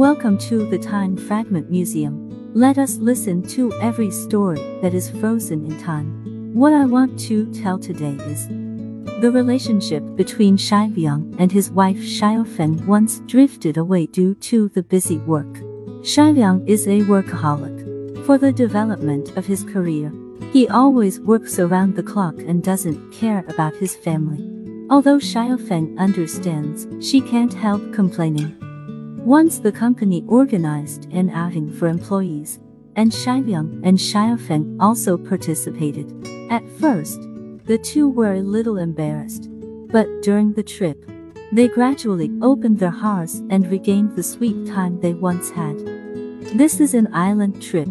Welcome to the Time Fragment Museum. Let us listen to every story that is frozen in time. What I want to tell today is the relationship between Xia Yang and his wife Xiaofeng once drifted away due to the busy work. Xia Yang is a workaholic. For the development of his career, he always works around the clock and doesn't care about his family. Although Xiaofeng understands, she can't help complaining. Once the company organized an outing for employees, and Xiaoyang and Xiaofeng also participated. At first, the two were a little embarrassed, but during the trip, they gradually opened their hearts and regained the sweet time they once had. This is an island trip.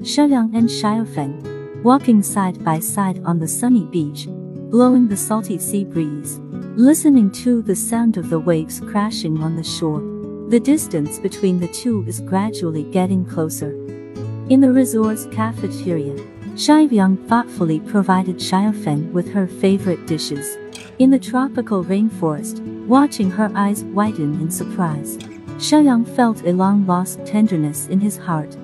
Xiaoyang and Xiaofeng, walking side by side on the sunny beach, blowing the salty sea breeze, listening to the sound of the waves crashing on the shore. The distance between the two is gradually getting closer. In the resort's cafeteria, Xiaoyang thoughtfully provided Xiaofeng with her favorite dishes. In the tropical rainforest, watching her eyes widen in surprise, Xiaoyang felt a long-lost tenderness in his heart.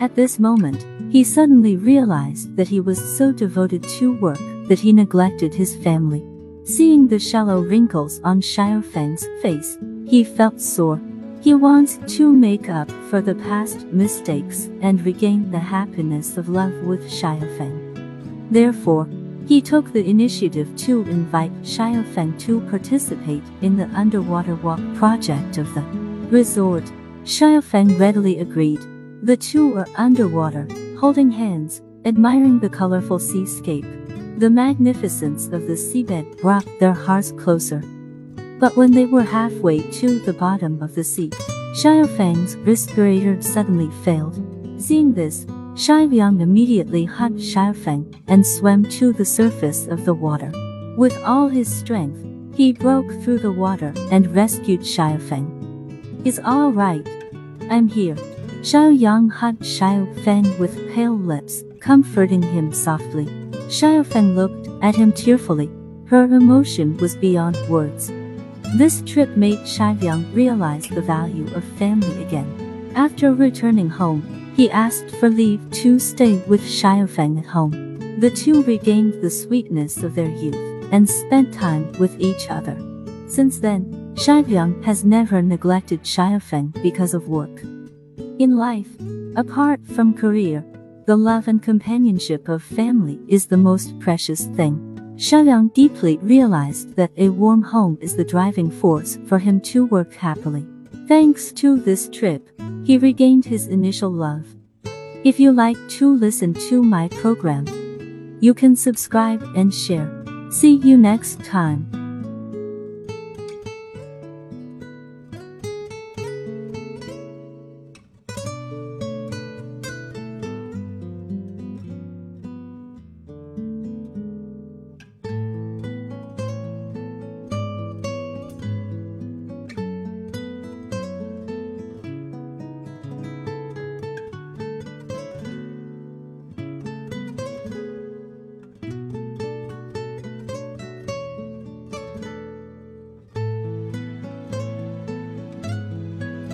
At this moment, he suddenly realized that he was so devoted to work that he neglected his family. Seeing the shallow wrinkles on Xiaofeng's face, he felt sore. He wants to make up for the past mistakes and regain the happiness of love with Xiaofeng. Therefore, he took the initiative to invite Xiaofeng to participate in the underwater walk project of the resort. Xiaofeng readily agreed. The two are underwater, holding hands, admiring the colorful seascape. The magnificence of the seabed brought their hearts closer. But when they were halfway to the bottom of the sea, Xiaofeng's respirator suddenly failed. Seeing this, Xiaoyang immediately hugged Xiaofeng and swam to the surface of the water. With all his strength, he broke through the water and rescued Xiaofeng. It's all right. I'm here. Xiaoyang hugged Xiaofeng with pale lips, comforting him softly. Xiaofeng looked at him tearfully. Her emotion was beyond words. This trip made Xiaoyang realize the value of family again. After returning home, he asked for leave to stay with Xiaofeng at home. The two regained the sweetness of their youth and spent time with each other. Since then, Xiaoyang has never neglected Xiaofeng because of work. In life, apart from career, the love and companionship of family is the most precious thing. Xiaoyang deeply realized that a warm home is the driving force for him to work happily. Thanks to this trip, he regained his initial love. If you like to listen to my program, you can subscribe and share. See you next time.